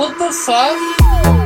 What the fuck?